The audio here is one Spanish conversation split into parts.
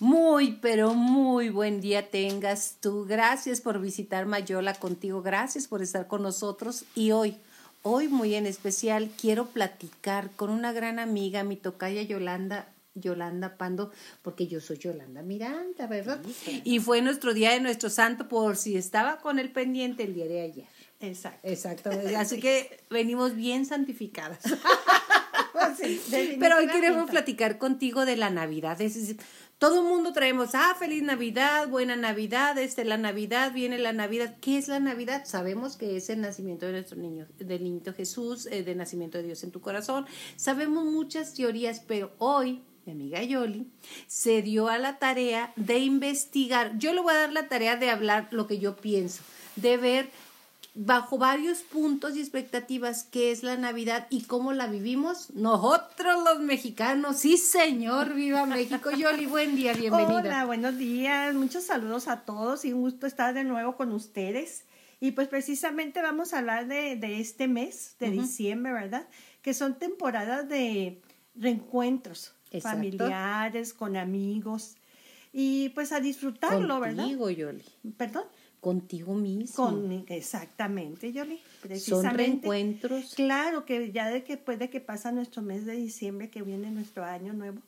Muy, pero muy buen día tengas tú. Gracias por visitar Mayola contigo. Gracias por estar con nosotros. Y hoy, hoy muy en especial, quiero platicar con una gran amiga, mi tocaya Yolanda. Yolanda Pando, porque yo soy Yolanda Miranda, ¿verdad? Y fue nuestro día de nuestro santo, por si estaba con el pendiente el día de ayer. Exacto. Exacto. Así que venimos bien santificadas. Pero hoy queremos platicar contigo de la Navidad. Es decir, todo el mundo traemos, ah, feliz Navidad, buena Navidad, este, la Navidad, viene la Navidad. ¿Qué es la Navidad? Sabemos que es el nacimiento de nuestro niño, del niño Jesús, eh, del nacimiento de Dios en tu corazón. Sabemos muchas teorías, pero hoy mi amiga Yoli, se dio a la tarea de investigar. Yo le voy a dar la tarea de hablar lo que yo pienso, de ver bajo varios puntos y expectativas qué es la Navidad y cómo la vivimos nosotros los mexicanos. Sí, señor, viva México. Yoli, buen día, bienvenida. Hola, buenos días, muchos saludos a todos y un gusto estar de nuevo con ustedes. Y pues precisamente vamos a hablar de, de este mes de diciembre, ¿verdad? Que son temporadas de reencuentros familiares, con amigos y pues a disfrutarlo, ¿verdad? Contigo, Yoli. Perdón contigo mismo. Con, exactamente, Yoli. Son reencuentros. Claro, que ya de que, después de que pasa nuestro mes de diciembre, que viene nuestro año nuevo,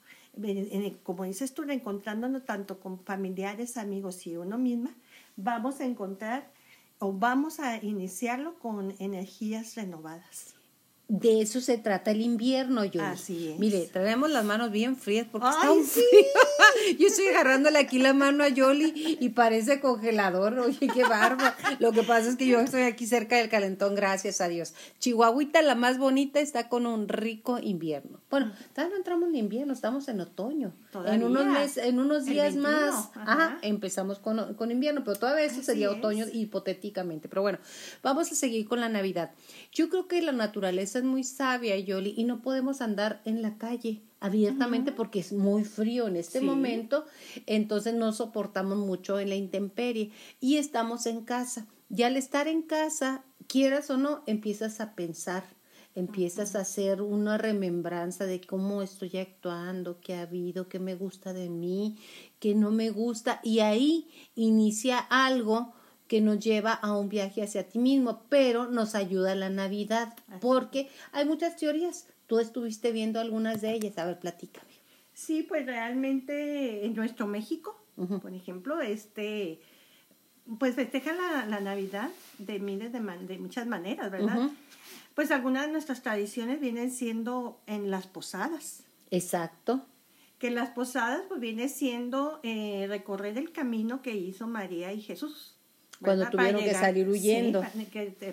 como dices tú, reencontrándonos tanto con familiares, amigos y uno misma, vamos a encontrar o vamos a iniciarlo con energías renovadas de eso se trata el invierno, yo. Así es. Mire, traemos las manos bien frías porque está un frío. Yo estoy agarrándole aquí la mano a Yoli y parece congelador. Oye, qué barba. Lo que pasa es que yo estoy aquí cerca del calentón, gracias a Dios. Chihuahuita, la más bonita, está con un rico invierno. Bueno, todavía no entramos en invierno, estamos en otoño. En unos meses, en unos días más, ajá. empezamos con, con, invierno, pero todavía eso sería otoño hipotéticamente. Pero bueno, vamos a seguir con la Navidad. Yo creo que la naturaleza es muy sabia, Yoli, y no podemos andar en la calle abiertamente porque es muy frío en este momento, entonces no soportamos mucho en la intemperie y estamos en casa. Y al estar en casa, quieras o no, empiezas a pensar, empiezas a hacer una remembranza de cómo estoy actuando, qué ha habido, qué me gusta de mí, qué no me gusta, y ahí inicia algo que nos lleva a un viaje hacia ti mismo, pero nos ayuda la Navidad, porque hay muchas teorías. Tú estuviste viendo algunas de ellas, a ver, platícame. Sí, pues realmente en nuestro México, por ejemplo, este, pues festeja la, Navidad de miles de, de, muchas maneras, ¿verdad? Pues algunas de nuestras tradiciones vienen siendo en las posadas. Exacto. Que las posadas pues viene siendo eh, recorrer el camino que hizo María y Jesús cuando tuvieron que salir huyendo.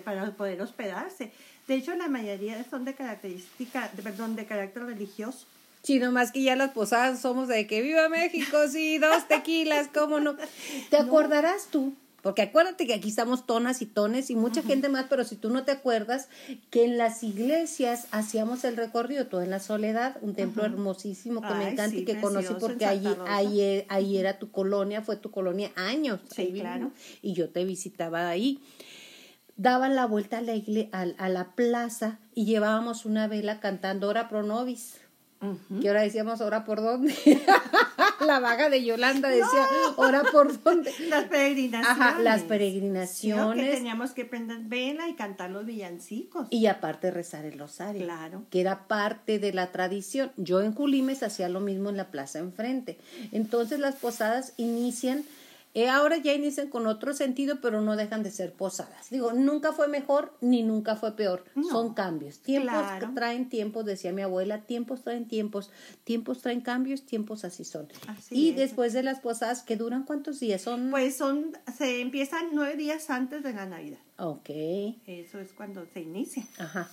para, poder hospedarse. De hecho, la mayoría son de característica, perdón, de carácter religioso. Sí, nomás que ya las posadas somos de que viva México, sí, dos tequilas, cómo no. ¿Te acordarás tú porque acuérdate que aquí estamos tonas y tones y mucha gente más, pero si tú no te acuerdas que en las iglesias hacíamos el recorrido, todo en la soledad, un templo hermosísimo que me encanta y que conocí porque allí, ahí, ahí, era tu colonia, fue tu colonia años. Sí, claro. Y yo te visitaba ahí. Daban la vuelta a la, a, a la plaza y llevábamos una vela cantando Ora Pro Nobis. Que ahora decíamos, ¿ahora por dónde? la vaga de Yolanda decía, ¿ahora por dónde? Las peregrinaciones. Ajá, las peregrinaciones. que teníamos que prender vela y cantar los villancicos. Y aparte rezar el rosario. Claro. Que era parte de la tradición. Yo en Julimes hacía lo mismo en la plaza enfrente. Entonces las posadas inician eh, ahora ya inician con otro sentido, pero no dejan de ser posadas. Digo, nunca fue mejor ni nunca fue peor. Son cambios. Tiempos traen tiempos, decía mi abuela, tiempos traen tiempos, tiempos traen cambios, tiempos así son. y después de las posadas, ¿que duran cuántos días? Son... Pues son, se empiezan nueve días antes de la Navidad. Ok. Eso es cuando se inicia. Ajá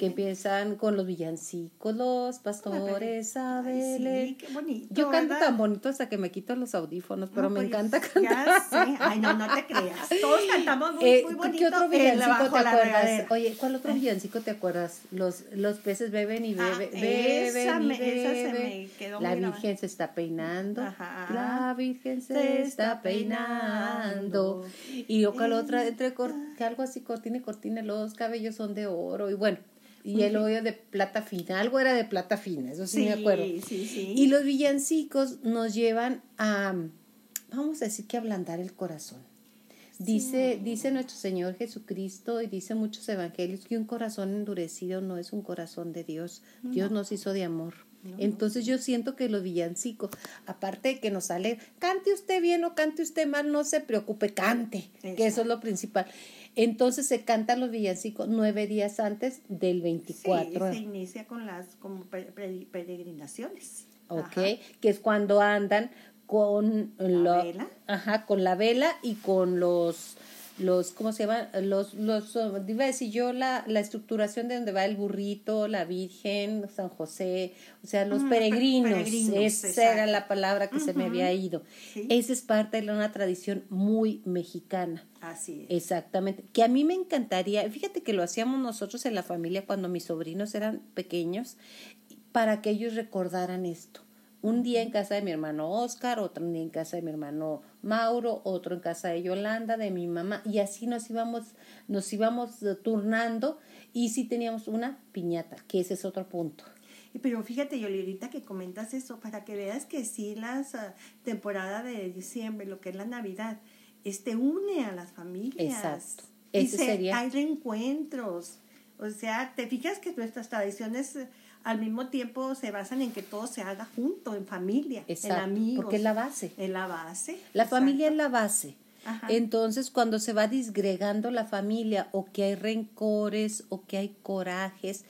que empiezan con los villancicos, los pastores, Abel. Sí, qué bonito. Yo canto tan bonito hasta que me quito los audífonos, pero me pues, encanta cantar. Ya sé. Ay, no, no te creas. Todos cantamos muy, eh, muy bonito. ¿Qué otro villancico te acuerdas? Oye, ¿cuál otro villancico te acuerdas? Los, los peces beben y beben, ah, beben y beben. quedó La Virgen se está peinando. Ajá. La Virgen se, está peinando. Y ojalá otra, entre, que algo así, cortina y cortina, los cabellos son de oro. Y bueno, y el hoyo de plata fina, algo era de plata fina, eso sí, me acuerdo. Y los villancicos nos llevan a, vamos a decir que ablandar el corazón. Dice, dice nuestro Señor Jesucristo y dice muchos evangelios que un corazón endurecido no es un corazón de Dios. Dios nos hizo de amor. Entonces yo siento que los villancicos, aparte de que nos sale, cante usted bien o cante usted mal, no se preocupe, cante, que eso es lo principal. Entonces se cantan los villancicos nueve días antes del 24. Sí, se inicia con las como peregrinaciones. Ok, que es cuando andan con la vela. Ajá, con la vela y con los los, ¿cómo se llama? Los, los, iba a decir yo la, la estructuración de donde va el burrito, la Virgen, San José, o sea, los peregrinos, esa era la palabra que se me había ido. Esa es parte de una tradición muy mexicana. Así es. Exactamente. Que a mí me encantaría, fíjate que lo hacíamos nosotros en la familia cuando mis sobrinos eran pequeños, para que ellos recordaran esto un día en casa de mi hermano Oscar, otro día en casa de mi hermano Mauro, otro en casa de Yolanda, de mi mamá, y así nos íbamos, nos íbamos eh, turnando y sí teníamos una piñata, que ese es otro punto. Pero fíjate, Yoli, ahorita que comentas eso, para que veas que sí las uh, temporada de diciembre, lo que es la Navidad, este une a las familias. Exacto. Ese sería. Hay reencuentros. O sea, te fijas que nuestras tradiciones al mismo tiempo se basan en que todo se haga junto, en familia, en amigos. Porque es la base. Es la base. La familia es la base. Entonces, cuando se va disgregando la familia o que hay rencores o que hay corajes,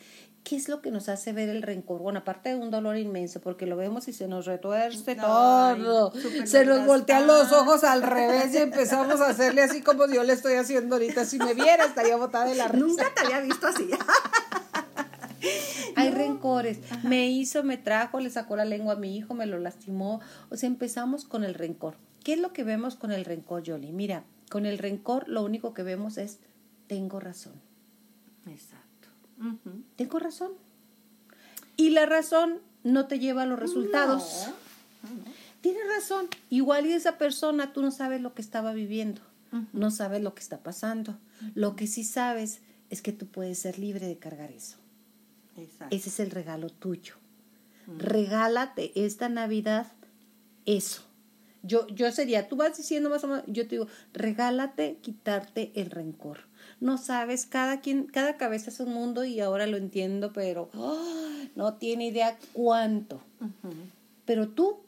¿qué es lo que nos hace ver el rencor? Bueno, aparte de un dolor inmenso, porque lo vemos y se nos retuerce todo, se nos voltean los ojos al revés y empezamos a hacerle así como yo le estoy haciendo ahorita. Si me viera, estaría botada de la risa. Nunca te había visto así. Hay rencores. Me hizo, me trajo, le sacó la lengua a mi hijo, me lo lastimó. O sea, empezamos con el rencor. ¿Qué es lo que vemos con el rencor, Yoli? Mira, con el rencor lo único que vemos es, tengo razón. Exacto. Tengo razón. Y la razón no te lleva a los resultados. Tienes razón. Igual y esa persona, tú no sabes lo que estaba viviendo. No sabes lo que está pasando. Lo que sí sabes es que tú puedes ser libre de cargar eso. Ese es el regalo tuyo. Regálate esta Navidad eso. Yo, yo sería, tú vas diciendo más o menos, yo te digo, regálate quitarte el rencor. No sabes, cada quien, cada cabeza es un mundo y ahora lo entiendo, pero no tiene idea cuánto. Pero tú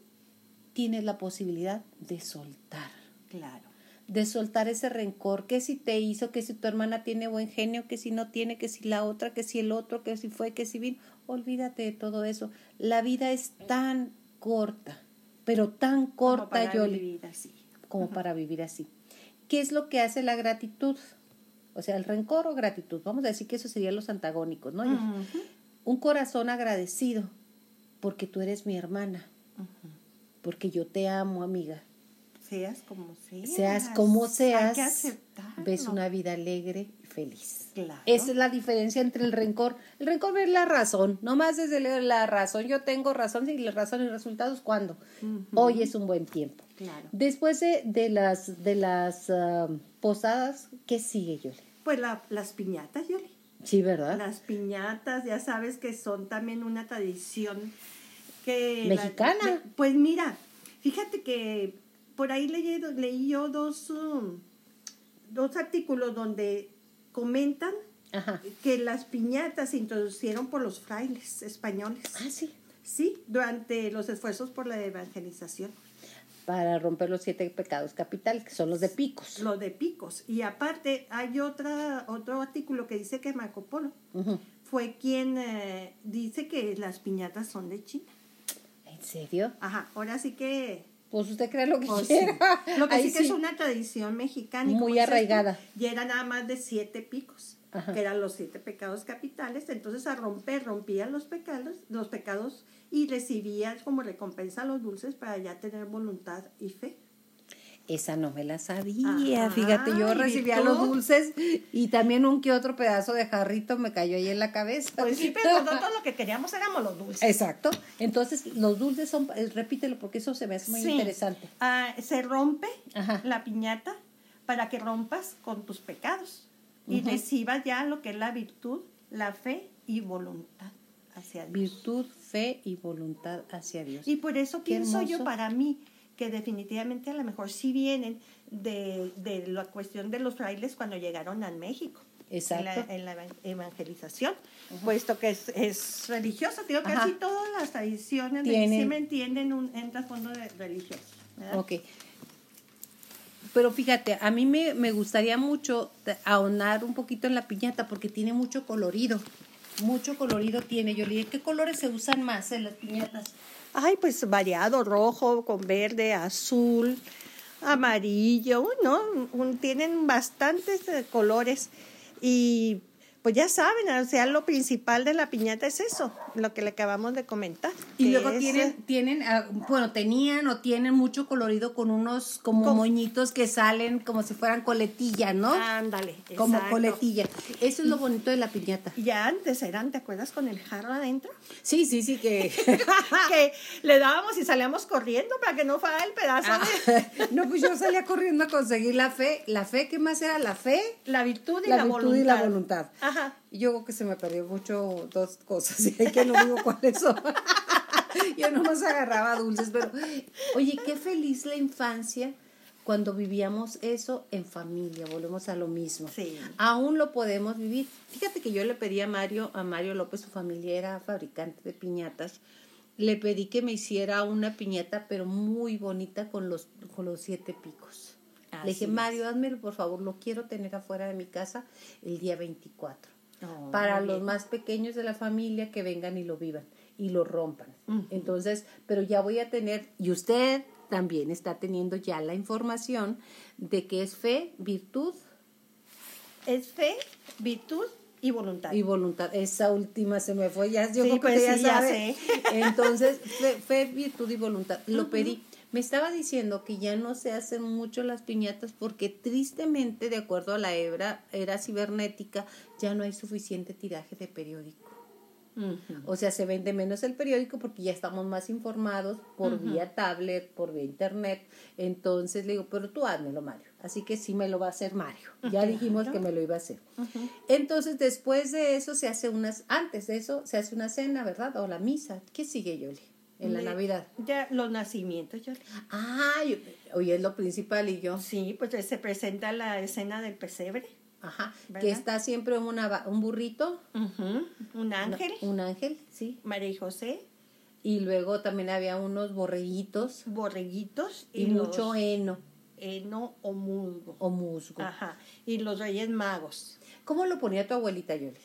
tienes la posibilidad de soltar. Claro de soltar ese rencor, que si te hizo, que si tu hermana tiene buen genio, que si no tiene, que si la otra, que si el otro, que si fue, que si vino, olvídate de todo eso. La vida es tan corta, pero tan corta, como para vivir así. Como para vivir así. ¿Qué es lo que hace la gratitud? O sea, el rencor o gratitud. Vamos a decir que eso serían los antagónicos, ¿no? Un corazón agradecido porque tú eres mi hermana, porque yo te amo, amiga, seas como seas. Seas como seas. ves una vida alegre y feliz. Claro. Esa es la diferencia entre el rencor. El rencor es la razón. Nomás es la razón. Yo tengo razón y la razón y resultados cuando. Hoy es un buen tiempo. Claro. Después de, las, de las ah, posadas, ¿qué sigue, Yoli? Pues las piñatas, Yoli. Sí, ¿verdad? Las piñatas, ya sabes que son también una tradición que... Mexicana. pues mira, fíjate que por ahí leí, leí yo dos, um, dos artículos donde comentan que las piñatas se introducieron por los frailes españoles. Ah, sí. Sí, durante los esfuerzos por la evangelización. Para romper los siete pecados capitales, que son los de picos. Los de picos. Y aparte, hay otra, otro artículo que dice que Marco Polo fue quien eh, dice que las piñatas son de China. ¿En serio? Ajá, ahora sí que pues usted cree lo que pues quiera. Lo que sí que es una tradición mexicana. Muy arraigada. y era nada más de siete picos, que eran los siete pecados capitales. Entonces a romper, rompían los pecados, los pecados y recibían como recompensa los dulces para ya tener voluntad y fe. Esa no me la sabía, fíjate, yo recibía los dulces y también un que otro pedazo de jarrito me cayó ahí en la cabeza. Pues sí, pero nosotros lo que queríamos éramos los dulces. Exacto. Entonces, los dulces son, eh, repítelo porque eso se me hace muy interesante. Ah, se rompe la piñata para que rompas con tus pecados y recibas ya lo que es la virtud, la fe y voluntad hacia Dios. Virtud, fe y voluntad hacia Dios. Y por eso Qué pienso yo hermoso. para mí que definitivamente a lo mejor sí vienen de, de la cuestión de los frailes cuando llegaron a México. Exacto. En la, en la evan- evangelización, puesto que es, es religioso. Digo, Ajá. casi todas las tradiciones de Tienen- diciembre tienen un, un trasfondo de religioso. ¿verdad? Ok. Pero fíjate, a mí me, me gustaría mucho ahonar un poquito en la piñata porque tiene mucho colorido. Mucho colorido tiene. Yo le dije, ¿qué colores se usan más en las piñatas? Ay, pues variado, rojo, con verde, azul, amarillo, ¿no? Tienen bastantes eh, colores y pues ya saben, o sea, lo principal de la piñata es eso, lo que le acabamos de comentar. Y luego es, tienen, tienen, ah, bueno, tenían o tienen mucho colorido con unos como Con- moñitos que salen como si fueran coletilla, ¿no? Ándale, como exacto. coletilla. Eso es lo bonito de la piñata. Ya antes eran, ¿te acuerdas con el jarro adentro? Sí, sí, sí, que... que le dábamos y salíamos corriendo para que no fuera el pedazo Ah, de no, pues yo salía corriendo a conseguir la fe. ¿La fe qué más era? La fe, la virtud y la, la, virtud voluntad. y la voluntad. Ajá. Y Yo creo que se me perdió mucho dos cosas y hay que no digo cuáles son. Yo nomás agarraba dulces, pero oye, qué feliz la infancia cuando vivíamos eso en familia, volvemos a lo mismo. Sí. Aún lo podemos vivir. Fíjate que yo le pedí a Mario, a Mario López, su familia era fabricante de piñatas. Le pedí que me hiciera una piñata, pero muy bonita con los, con los siete picos. Así le dije. Mario, házmelo por favor, lo quiero tener afuera de mi casa el día 24 Oh, para los más pequeños de la familia que vengan y lo vivan y lo rompan. Entonces, pero ya voy a tener, y usted también está teniendo ya la información de que es fe, virtud Es fe, virtud y voluntad. y voluntad. Esa última se me fue, ya yo Sí, creo que pues ya sí, ya sabe. sé. Entonces, fe, fe, virtud y voluntad. Lo pedí. Me estaba diciendo que ya no se hacen mucho las piñatas porque tristemente, de acuerdo a la hebra, era cibernética, ya no hay suficiente tiraje de periódico. O sea, se vende menos el periódico porque ya estamos más informados por vía tablet, por vía internet. Entonces le digo, pero tú házmelo, Mario. Así que sí me lo va a hacer Mario. Ya dijimos que me lo iba a hacer. Entonces, después de eso se hace unas, antes de eso se hace una cena, ¿verdad? O la misa. ¿Qué sigue, Yoli? En la Navidad. Ya, los nacimientos, yo. Ay, oye, es lo principal y yo. Sí, pues se presenta la escena del pesebre. Ajá. ¿Verdad? Que está siempre una, un burrito, Ujú. Un ángel, un ángel, sí. María y José, Y luego también había unos borreguitos borreguitos y, los mucho heno heno o musgo. o musgo. Ajá. Y los reyes magos. ¿Cómo lo ponía tu abuelita, Yoli?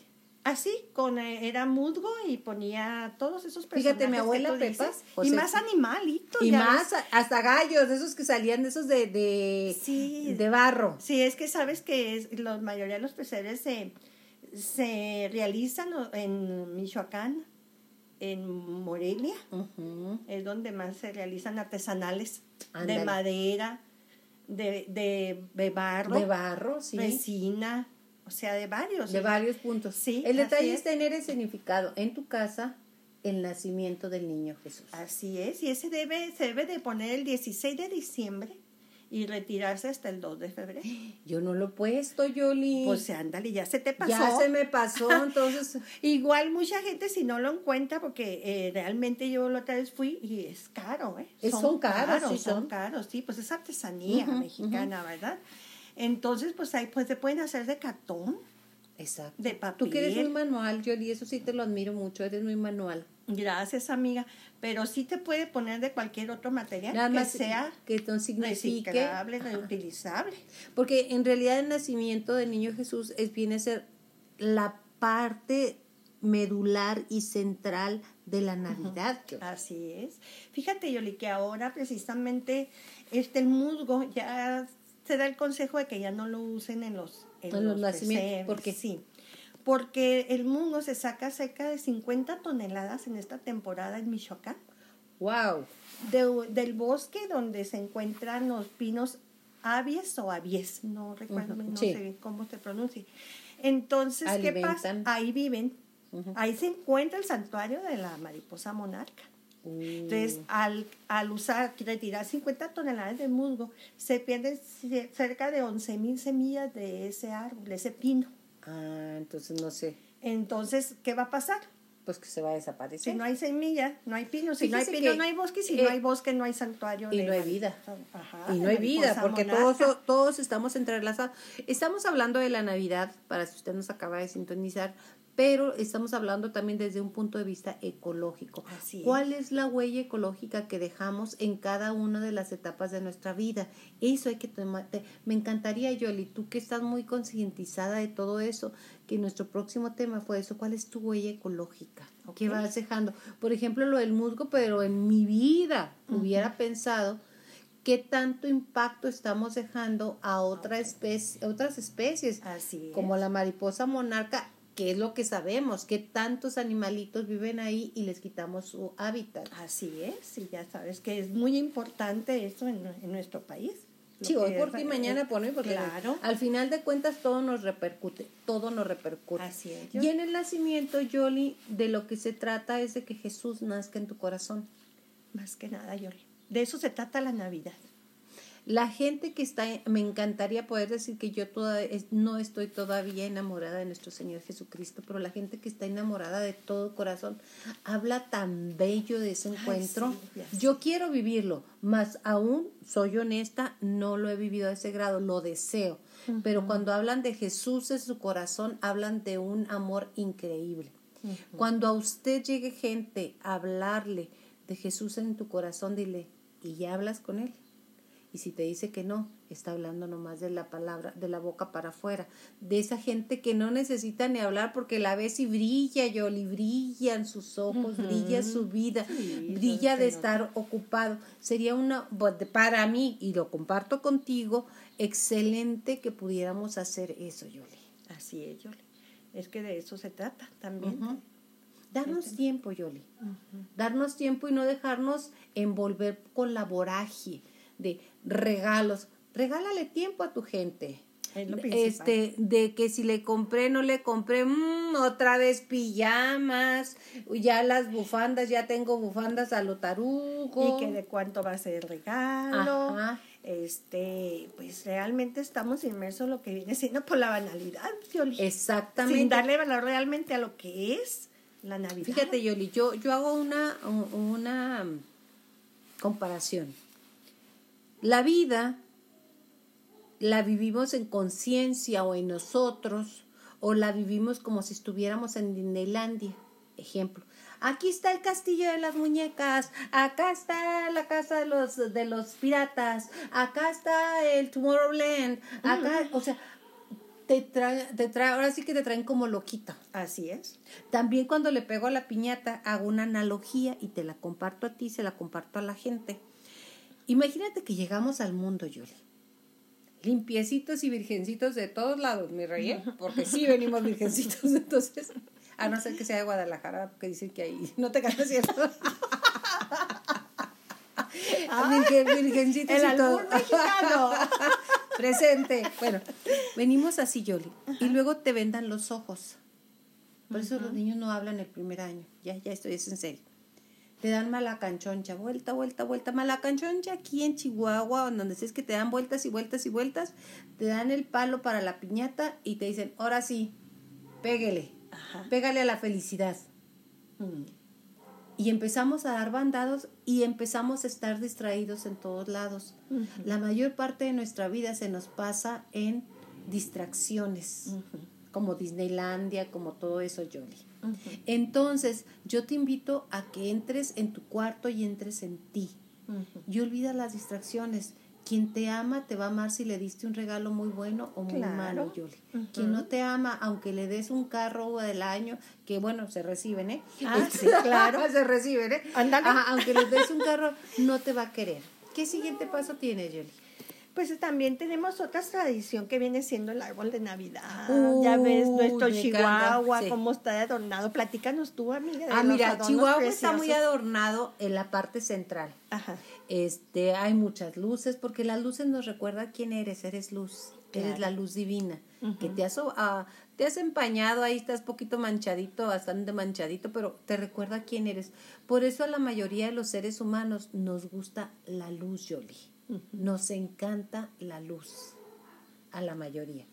Así, con eh, era musgo y ponía todos esos personajes. Fíjate, mi abuela Pepa, o y más animalitos. Y más, ves. hasta gallos, esos que salían, de esos de, de, Sí. de barro. Sí, es que sabes que es, la mayoría de los pesebres se, se realizan en Michoacán, en Morelia, es donde más se realizan artesanales de madera, de, de, de barro, De barro, sí. resina, o sea, de varios. De varios puntos. Sí, El detalle es. es tener el significado en tu casa el nacimiento del niño Jesús. Así es, y ese debe, se debe de poner el 16 de diciembre y retirarse hasta el 2 de febrero. Yo no lo he puesto, Yoli. Pues ándale, ya se te pasó. ya se me pasó, entonces. Igual mucha gente si no lo encuentra, porque eh, realmente yo la otra vez fui y es caro, ¿eh? Es- son caros, sí son. son. caros, sí, pues es artesanía mexicana, ¿verdad? Entonces, pues ahí pues se pueden hacer de cartón, Exacto. de Tú que eres muy papel. manual, Yoli, eso sí te lo admiro mucho, eres muy manual. Gracias, amiga. Pero sí te puede poner de cualquier otro material Nada que más sea que signifique. reciclable, reutilizable. Porque en realidad el nacimiento del niño Jesús es, viene a ser la parte medular y central de la Navidad. Así es. Fíjate, Yoli, que ahora precisamente este el musgo ya se da el consejo de que ya no lo usen en los, En los nacimientos, ¿por qué? Sí. Porque el musgo se saca cerca de 50 toneladas en esta temporada en Michoacán. Wow. De- del bosque donde se encuentran los pinos avies o avies, no recuerdo, no sí. sé cómo se pronuncia. Entonces, ¿qué pasa? Ahí viven. Ujú. Ahí se encuentra el santuario de la mariposa monarca. Uh, Entonces, al, al usar, retirar 50 toneladas de musgo, se pierden ce- cerca de 11 mil semillas de ese árbol, de ese pino. ah, entonces no sé. Entonces, ¿qué va a pasar? Pues que se va a desaparecer. Si no hay semilla, no hay pino. Si no hay pino, que, no hay bosque. Si eh, no hay bosque, no hay santuario. y no hay vida. Ajá, y no hay vida, porque monarca. todos, todos estamos entrelazados. Estamos hablando de la Navidad, para si usted nos acaba de sintonizar, pero estamos hablando también desde un punto de vista ecológico. Así. ¿Cuál es la huella ecológica que dejamos en cada una de las etapas de nuestra vida? Eso hay que tomar. Me encantaría, Yoli, tú que estás muy concientizada de todo eso, que nuestro próximo tema fue eso. ¿Cuál es tu huella ecológica? ¿Qué vas dejando? Por ejemplo, lo del musgo, pero en mi vida hubiera pensado qué tanto impacto estamos dejando a otra especie, otras especies, Así es. como la mariposa monarca, que es lo que sabemos, que tantos animalitos viven ahí y les quitamos su hábitat. Así es, y ya sabes que es muy importante eso en, en nuestro país. Sí, hoy por ti, mañana por mí, porque Claro. al final de cuentas todo nos repercute, todo nos repercute. Así es. Y en el nacimiento, Yoli, de lo que se trata es de que Jesús nazca en tu corazón. Más que nada, Yoli. De eso se trata la Navidad. La gente que está, me encantaría poder decir que yo toda, no estoy todavía enamorada de nuestro Señor Jesucristo, pero la gente que está enamorada de todo corazón habla tan bello de ese Ay, encuentro. sí, yo quiero vivirlo, más aún, soy honesta, no lo he vivido a ese grado, lo deseo. Pero cuando hablan de Jesús en su corazón, hablan de un amor increíble. Cuando a usted llegue gente a hablarle de Jesús en tu corazón, dile, ¿y ya hablas con él? Y si te dice que no, está hablando nomás de la palabra, de la boca para afuera, de esa gente que no necesita ni hablar porque la ves y brilla, Yoli, brillan sus ojos, brilla su vida, Sí, brilla de estar ocupado. Sería una, para mí, y lo comparto contigo, excelente que pudiéramos hacer eso, Yoli. Así es, Yoli. Es que de eso se trata también. Darnos tiempo, Yoli. Darnos tiempo y no dejarnos envolver con la voragie de regalos. Regálale tiempo a tu gente. Es lo principal. Este, de que si le compré, no le compré, mm, otra vez pijamas, ya las bufandas, ya tengo bufandas a lo tarugo. Y que de cuánto va a ser el regalo. Ajá. Este, pues realmente estamos inmersos en lo que viene siendo por la banalidad, Yoli. Exactamente. Sin darle valor realmente a lo que es la Navidad. Fíjate, Yoli, yo, yo hago una, una comparación. La vida la vivimos en conciencia o en nosotros, o la vivimos como si estuviéramos en Disneylandia. Ejemplo. Aquí está el castillo de las muñecas, acá está la casa de los de los piratas, acá está el Tomorrowland, acá, o sea, te trae, te trae, ahora sí que te traen como loquita. Así es. También cuando le pego a la piñata hago una analogía y te la comparto a ti, se la comparto a la gente. Imagínate que llegamos al mundo, Yoli. Limpiecitos y virgencitos de todos lados, mi rey, ¿eh? porque sí venimos virgencitos, entonces, a no ser que sea de Guadalajara, porque dicen que ahí no te ganas cierto. Virgen- virgencitos El y todo. mexicano. Presente. Bueno, venimos así, Yoli. Y luego te vendan los ojos. Por eso los niños no hablan el primer año. Ya, ya estoy, es en serio. Te dan malacanchoncha, vuelta, vuelta, vuelta. Malacanchoncha aquí en Chihuahua, donde es que te dan vueltas y vueltas y vueltas. Te dan el palo para la piñata y te dicen, ahora sí, pégale. Ajá. Pégale a la felicidad. Mm. Y empezamos a dar bandados y empezamos a estar distraídos en todos lados. La mayor parte de nuestra vida se nos pasa en distracciones, como Disneylandia, como todo eso, Jolly. Entonces, yo te invito a que entres en tu cuarto y entres en ti. Y olvida las distracciones. Quien te ama te va a amar si le diste un regalo muy bueno o muy Claro. malo, Yoli. Quien no te ama, aunque le des un carro del año, que bueno, se reciben, ¿eh? Ah, sí, claro. se reciben, ¿eh? Ajá, aunque le des un carro, no te va a querer. ¿Qué siguiente paso tienes, Yoli? Pues también tenemos otra tradición que viene siendo el árbol de Navidad. Ya ves nuestro Chihuahua, sí. cómo está adornado. Platícanos tú, amiga. de Ah, los mira, Chihuahua está muy adornado en la parte central. Ajá. Este, hay muchas luces, porque las luces nos recuerdan quién eres, eres luz, eres la luz divina, que te has, ah, te has empañado, ahí estás poquito manchadito, bastante manchadito, pero te recuerda quién eres. Por eso a la mayoría de los seres humanos nos gusta la luz, Nos encanta la luz, a la mayoría.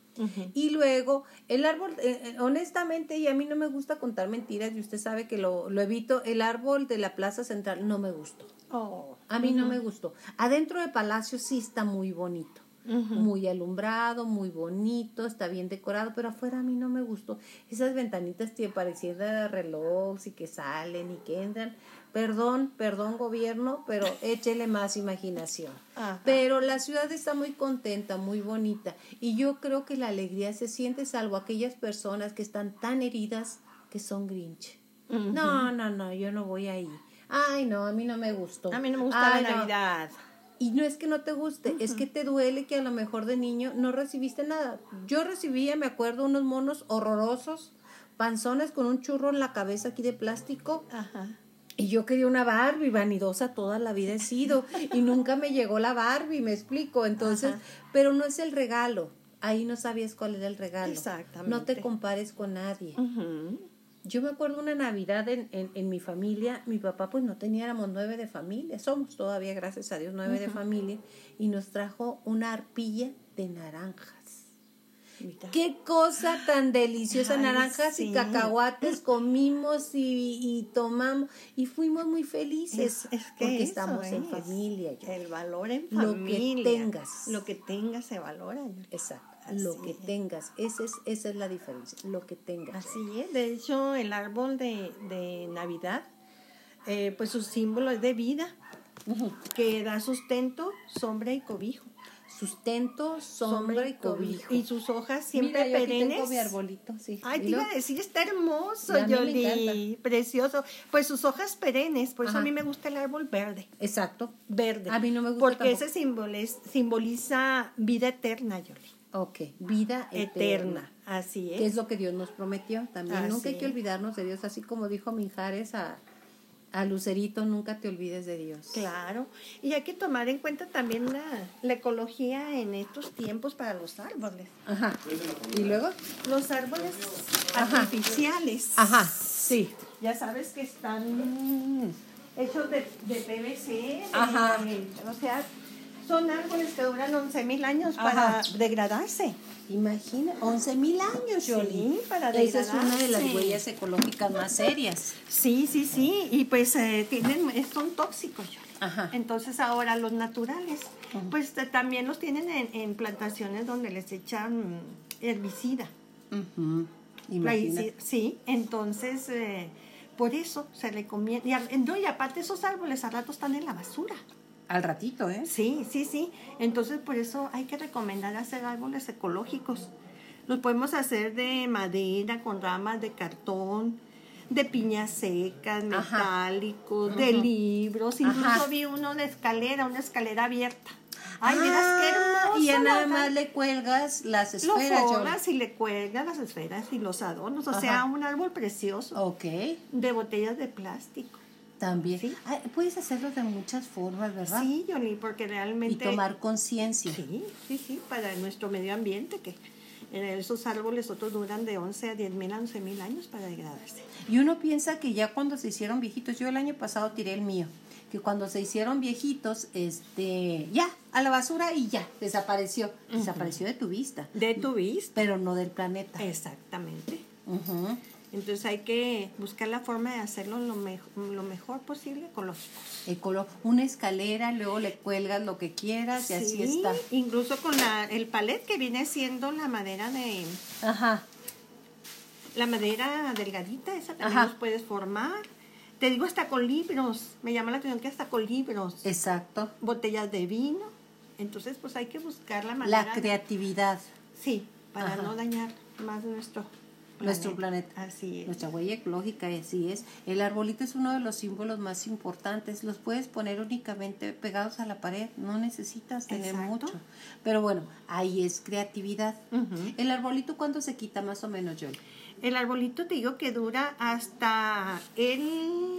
Y luego, el árbol, eh, eh, honestamente, y a mí no me gusta contar mentiras, y usted sabe que lo, lo evito, el árbol de la Plaza Central no me gustó. Oh. A mí no me gustó. Adentro de Palacio sí está muy bonito. Muy alumbrado, muy bonito, está bien decorado, pero afuera a mí no me gustó. Esas ventanitas que parecían de relojes y que salen y que entran. Perdón, perdón gobierno, pero échele más imaginación. Ajá. Pero la ciudad está muy contenta, muy bonita. Y yo creo que la alegría se siente salvo aquellas personas que están tan heridas que son grinch. No, no, no, yo no voy ahí. Ay, no, a mí no me gustó. A mí no me gusta Ay, la no. Navidad. Y no es que no te guste, es que te duele que a lo mejor de niño no recibiste nada. Yo recibía, me acuerdo, unos monos horrorosos, panzones con un churro en la cabeza aquí de plástico. Ajá. Y yo quería una Barbie, vanidosa toda la vida he sido. Y nunca me llegó la Barbie, me explico. Entonces, Ajá. pero no es el regalo. Ahí no sabías cuál era el regalo. Exactamente. No te compares con nadie. Yo me acuerdo una Navidad en, en, en mi familia, mi papá pues no teníamos nueve de familia, somos todavía, gracias a Dios, nueve de familia, y nos trajo una arpilla de naranjas. Mira. Qué cosa tan deliciosa, Ay, naranjas sí. y cacahuates comimos y, y tomamos y fuimos muy felices Es, es que porque estamos en familia. ya. El valor en Lo que familia. tengas. Lo que tengas se valora. Exacto, Así lo que es. tengas, esa es, esa es la diferencia, lo que tengas. Así es. De hecho, el árbol de, de Navidad, eh, pues su símbolo es de vida, que da sustento, sombra y cobijo. Sustento, sombra, y cobijo. Y sus hojas siempre Mira, yo aquí perennes. tengo mi arbolito, sí. Ay, te iba a decir, está hermoso, Yoli. Precioso. Pues sus hojas perennes, por eso a mí me gusta el árbol verde. Exacto. Verde. A mí no me gusta Porque tampoco. ese simboliz- simboliza vida eterna, Yoli. Ok, vida eterna. Eterna. Así es. Que es lo que Dios nos prometió también. Así nunca hay que olvidarnos de Dios, así como dijo Minjares a, a Lucerito, nunca te olvides de Dios. Claro, y hay que tomar en cuenta también la, la ecología en estos tiempos para los árboles. Ajá. ¿Y luego? Los árboles Ajá. artificiales. Ajá, sí. Ya sabes que están hechos de, de PVC. de- Ajá. o sea, son árboles que duran 11 mil años Ajá. para degradarse. Imagina, 11 mil años, Yoli. Sí, para Esa es una de las degradarse. huellas ecológicas más serias. Sí, sí, sí, y pues eh, tienen, son tóxicos, Yoli. Ajá. Entonces ahora los naturales, pues eh, también los tienen en, en plantaciones donde les echan herbicida. Imagínate. herbicida- Sí, entonces eh, por eso se recomienda. Y, a- no, y aparte esos árboles al rato están en la basura. Al ratito, ¿eh? Sí, sí, sí. Entonces por eso hay que recomendar hacer árboles ecológicos. Los podemos hacer de madera, con ramas de cartón, de piñas secas, Ajá. metálicos, de libros. Incluso Ajá. vi uno de escalera, una escalera abierta. Ay, miras qué Ah, hermoso. Y ya nada más le cuelgas las Lo esferas, Yoli. forras y le cuelgas las esferas y los adornos. O sea, un árbol precioso Ok. de botellas de plástico. También. Sí. Puedes hacerlo de muchas formas, ¿verdad? Sí, Johnny, porque Y realmente... tomar conciencia. Sí, sí, sí, para nuestro medio ambiente, que esos árboles otros duran de 11 a 10 mil a 11 mil años para degradarse. Y uno piensa que ya cuando se hicieron viejitos, yo el año pasado tiré el mío, que cuando se hicieron viejitos, este, ya, a la basura y ya, desapareció. Desapareció de tu vista, De tu vista. pero no del planeta. Exactamente. Ujú. Entonces hay que buscar la forma de hacerlo lo, mejo- lo mejor posible ecológico. Ecolo- una escalera, luego le cuelgas lo que quieras y así Sí, está. Incluso con la, el palet que viene siendo la madera de Ajá. la madera delgadita, esa también Ajá. los puedes formar. Te digo hasta con libros. Me llama la atención que hasta con libros. Exacto. botellas de vino. Entonces, pues hay que buscar la manera. La creatividad, Sí, para Ajá. no dañar más nuestro nuestro planeta. Así es. Nuestra huella ecológica, así es. El arbolito es uno de los símbolos más importantes. Los puedes poner únicamente pegados a la pared, no necesitas tener Exacto. mucho. Pero bueno, ahí es creatividad. El arbolito, ¿cuándo se quita más o menos, Joel? El arbolito te digo que dura hasta el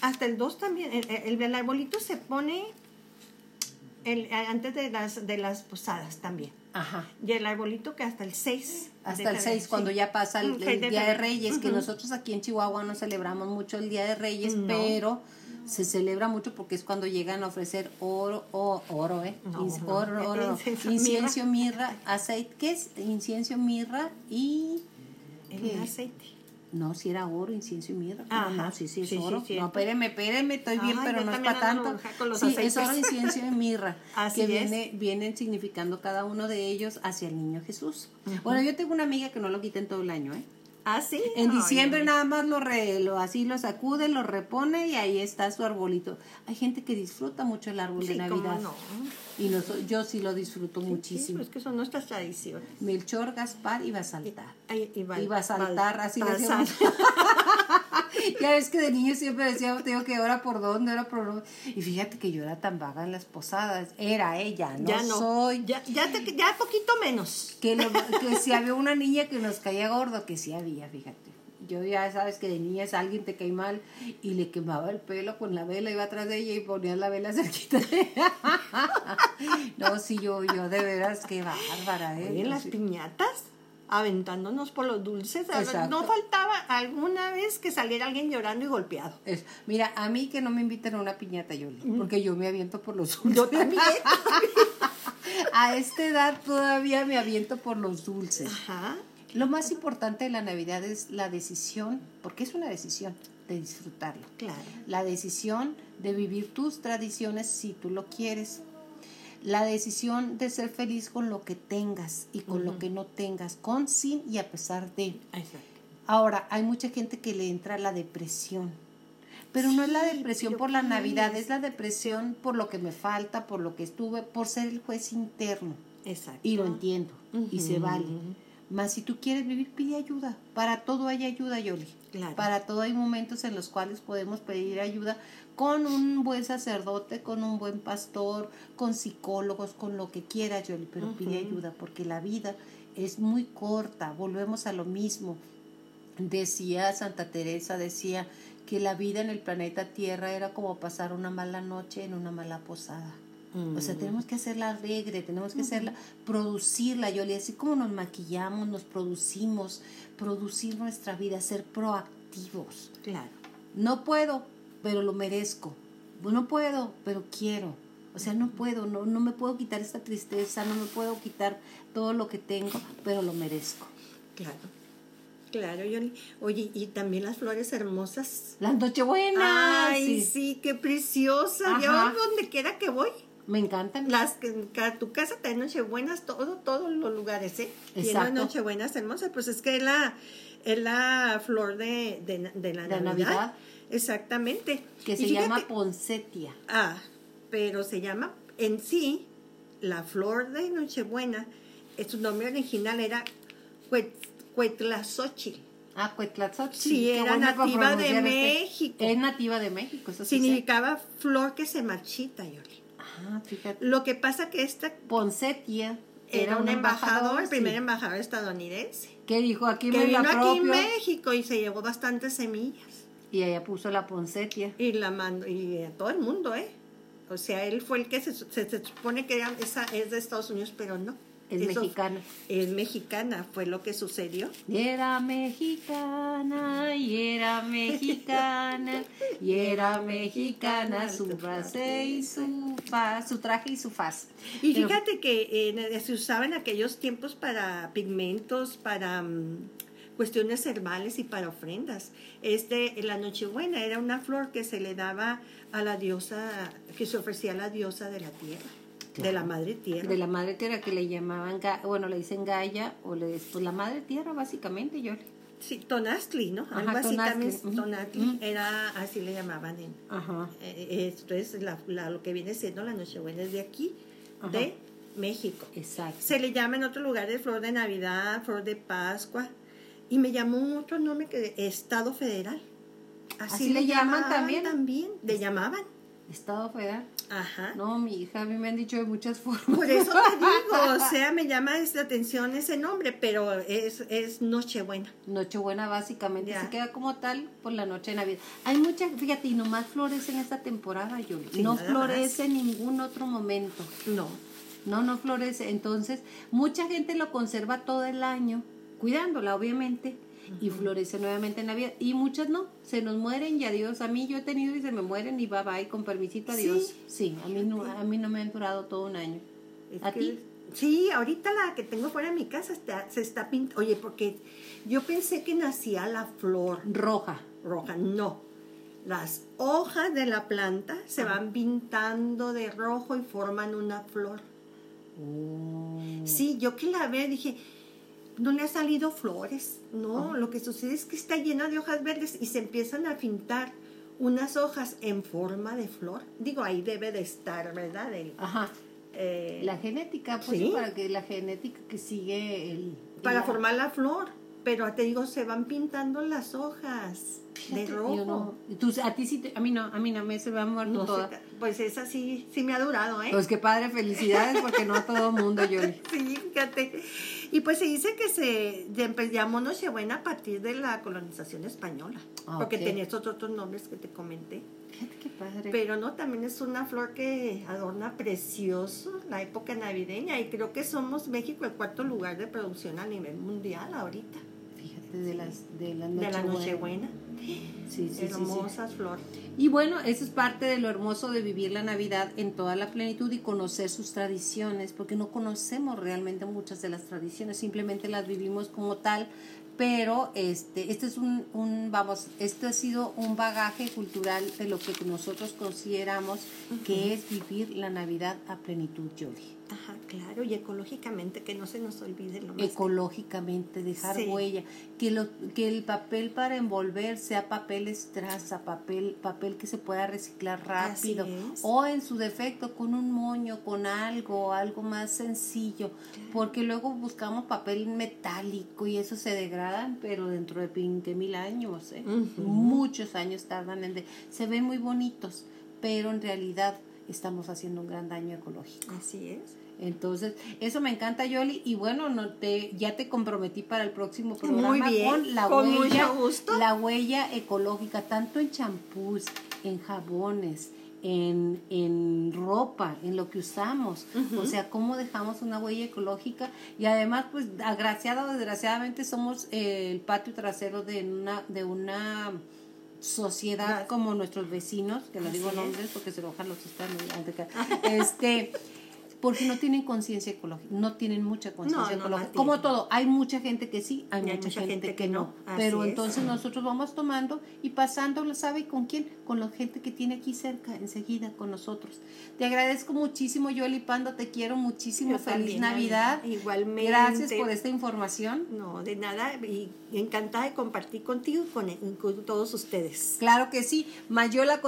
hasta el 2 también. El, el- el arbolito se pone el, antes de las de las posadas también. Ajá. Y el arbolito que hasta el 6. Hasta el 6, cuando ya pasa el, el seis de Día de. Reyes, que nosotros aquí en Chihuahua no celebramos mucho el Día de Reyes, No. pero se celebra mucho porque es cuando llegan a ofrecer oro, oro, ¿eh? No, Inc- no. oro, oro. Incienso, incienso, mirra, aceite, ¿qué es? Incienso, mirra y... El aceite. No, si era oro, incienso y mirra. Ajá. No, sí, sí, es Sí, oro. no, espéreme, espéreme, estoy bien, Ay, pero no es para tanto. loca con los Sí, es oro, incienso y mirra. Así que es. viene, vienen significando cada uno de ellos hacia el niño Jesús. Bueno, yo tengo una amiga que no lo quita en todo el año, ¿eh? Ah, sí. En Ay, diciembre ay. nada más lo, re- lo así lo sacude, lo repone y ahí está su arbolito. Hay gente que disfruta mucho el árbol Sí, de cómo Navidad. no. Y yo sí lo disfruto Sí, muchísimo. pues que son nuestras tradiciones. Melchor, Gaspar y Basaltar. Ay, y val- Iba a saltar, así le balsar. decíamos. Ya ves que de niño siempre decíamos, te digo que ahora por dónde, ahora por dónde. Y fíjate que yo era tan vaga en las posadas. Era ella, no, ya no. soy. Ya, ya, te, ya poquito menos. Que, lo- que si había una niña que nos caía gordo, que sí había, fíjate. Yo ya sabes que de niña es alguien te cae mal y le quemaba el pelo con la vela, iba atrás de ella y ponía la vela cerquita de ella. No, sí, yo, yo de veras, qué bárbara, ¿eh? Oye, las piñatas aventándonos por los dulces. Exacto. No faltaba alguna vez que saliera alguien llorando y golpeado. Es- mira, a mí que no me inviten a una piñata, Yoli, porque yo me aviento por los dulces. Yo también. A esta edad todavía me aviento por los dulces. Ajá. Lo más importante de la Navidad es la decisión, porque es una decisión de disfrutarlo. Claro. La decisión de vivir tus tradiciones si tú lo quieres. La decisión de ser feliz con lo que tengas y con lo que no tengas, con, sin y a pesar de. Exacto. Ahora, hay mucha gente que le entra la depresión. Pero no es la depresión por la ¿qué Navidad, es? es la depresión por lo que me falta, por lo que estuve, por ser el juez interno. Exacto. Y lo entiendo, y se vale. Mas si tú quieres vivir, pide ayuda. Para todo hay ayuda, Yoli. Claro. Para todo hay momentos en los cuales podemos pedir ayuda con un buen sacerdote, con un buen pastor, con psicólogos, con lo que quieras, Yoli. Pero pide ayuda porque la vida es muy corta. Volvemos a lo mismo. Decía Santa Teresa, decía que la vida en el planeta Tierra era como pasar una mala noche en una mala posada. O sea, Mm. tenemos que hacerla alegre, tenemos que hacerla, producirla, Yoli, así como nos maquillamos, nos producimos, producir nuestra vida, ser proactivos. Claro. No puedo, pero lo merezco. No puedo, pero quiero. O sea, no puedo, no, no me puedo quitar esta tristeza, no me puedo quitar todo lo que tengo, pero lo merezco. Claro. Claro, Yoli. Oye, y también las flores hermosas. Las Nochebuenas. Ay, sí. sí, qué preciosa. Yo donde quiera que voy, Me encantan. las tu casa trae nochebuenas, todo, todos los lugares, ¿eh? Exacto. nochebuenas hermosas. Pues es que es la, es la flor de, de, de la Navidad. Navidad. Exactamente. Que Y se fíjate- llama Poncetia. Ah, pero se llama en sí, la flor de Nochebuena, eh, su nombre original era Cuet- Cuetlazóchitl. Ah, Cuetlatzotl. Sí, era nativa de. México. Es nativa de México, eso sí. Significaba flor que se marchita, Yoli. Ah, fíjate. Lo que pasa que esta Poncetia era un embajador, el primer embajador estadounidense, que dijo aquí que vino aquí en México y se llevó bastantes semillas. y ella puso la Poncetia. Y la mandó, y a todo el mundo, ¿eh? O sea, él fue el que se, se- se supone que era- esa es de Estados Unidos, pero no. Es Eso- mexicana. Es mexicana, fue lo que sucedió. Era mexicana, y era mexicana, y era mexicana su base y su faz, su traje y su faz. Y Pero- fíjate que eh, se usaba en aquellos tiempos para pigmentos, para mm, cuestiones herbales y para ofrendas. Este, la Nochebuena era una flor que se le daba a la diosa, que se ofrecía a la diosa de la tierra, de la madre tierra. de la madre tierra que le llamaban, bueno, le dicen Gaia, o le pues la madre tierra básicamente, yo. Sí, Tonastli, ¿no? Ajá, Algo así Tonastli, también, Tonatli, era, así le llamaban en, Ajá. eh, esto es la, la- lo que viene siendo la Nochebuena es de aquí, Ajá. de México. Exacto. Se le llama en otros lugares flor de Navidad, flor de Pascua. Y me llamó otro nombre que Estado Federal. Así le llaman también. También, le llamaban. Estado federal. Ajá. No, mi hija, a mí me han dicho de muchas formas. Por eso te digo, o sea, me llama la atención ese nombre, pero es, es Nochebuena. Nochebuena básicamente Ya. se queda como tal por la noche de Navidad. Hay muchas, fíjate, y nomás florece en esta temporada, yo. Sí, no florece en ningún otro momento. No. No, no florece. Entonces, mucha gente lo conserva todo el año, cuidándola, obviamente. Y florece nuevamente en Navidad. Y muchas no, se nos mueren y adiós. A mí yo he tenido y se me mueren y bye bye, con permisito, adiós. Sí, a, mí no, a mí no me han durado todo un año. ¿A ti? Sí, ahorita la que tengo fuera de mi casa se está pintando. Oye, porque yo pensé que nacía la flor. Roja. Roja, no. Las hojas de la planta se van pintando de rojo y forman una flor. Oh. Sí, yo que la ve dije, no le ha salido flores, no, lo que sucede es que está llena de hojas verdes y se empiezan a pintar unas hojas en forma de flor. Digo, ahí debe de estar, ¿verdad? Ajá. Eh, la genética, pues para que la genética que sigue el... Para formar la flor, pero te digo, se van pintando las hojas de rojo. a ti sí, a mí no, a mí no me se va a morir toda. pues esa sí, sí me ha durado, ¿eh? Pues qué padre, felicidades, porque no a todo mundo, yo. sí, fíjate. Y pues se dice que se llamó Nochebuena a partir de la colonización española, ah, porque tenía estos otros nombres que te comenté. qué padre. Pero no, también es una flor que adorna precioso la época navideña y creo que somos México el cuarto lugar de producción a nivel mundial ahorita. Fíjate, de las de la Nochebuena. De la Nochebuena. Sí, sí, Hermosas flores. Y bueno, eso es parte de lo hermoso de vivir la Navidad en toda la plenitud y conocer sus tradiciones, porque no conocemos realmente muchas de las tradiciones, simplemente las vivimos como tal, pero este, este es un, un, vamos, este ha sido un bagaje cultural de lo que nosotros consideramos que es vivir la Navidad a plenitud, Jody. Ajá, claro, y ecológicamente, que no se nos olvide lo más. Ecológicamente, dejar huella, que, lo, que el papel para envolver sea papel estraza, papel, papel que se pueda reciclar rápido, o en su defecto con un moño, con algo, algo más sencillo, porque luego buscamos papel metálico y eso se degrada, pero dentro de 20 mil años, ¿eh? muchos años tardan en... De, se ven muy bonitos, pero en realidad estamos haciendo un gran daño ecológico. Así es. Entonces, eso me encanta, Yoli. Y bueno, no te, ya te comprometí para el próximo programa Muy bien, con la huella, la huella ecológica, tanto en champús, en jabones, en, en ropa, en lo que usamos. O sea, cómo dejamos una huella ecológica. Y además, pues, agraciado o desgraciadamente, somos eh, el patio trasero de una, de una sociedad como nuestros vecinos, que no digo nombres porque se enojan los están este porque no tienen conciencia ecológica, no tienen mucha conciencia ecológica. Como todo, hay mucha gente que sí, hay, mucha, gente, que, no. Pero entonces nosotros vamos tomando y pasando, ¿sabe con quién? Con la gente que tiene aquí cerca, enseguida, con nosotros. Te agradezco muchísimo, Yoli Pando, te quiero muchísimo. Feliz Navidad. Igualmente. Gracias por esta información. No, de nada, y encantada de compartir contigo con, con todos ustedes. Claro que sí. Mayola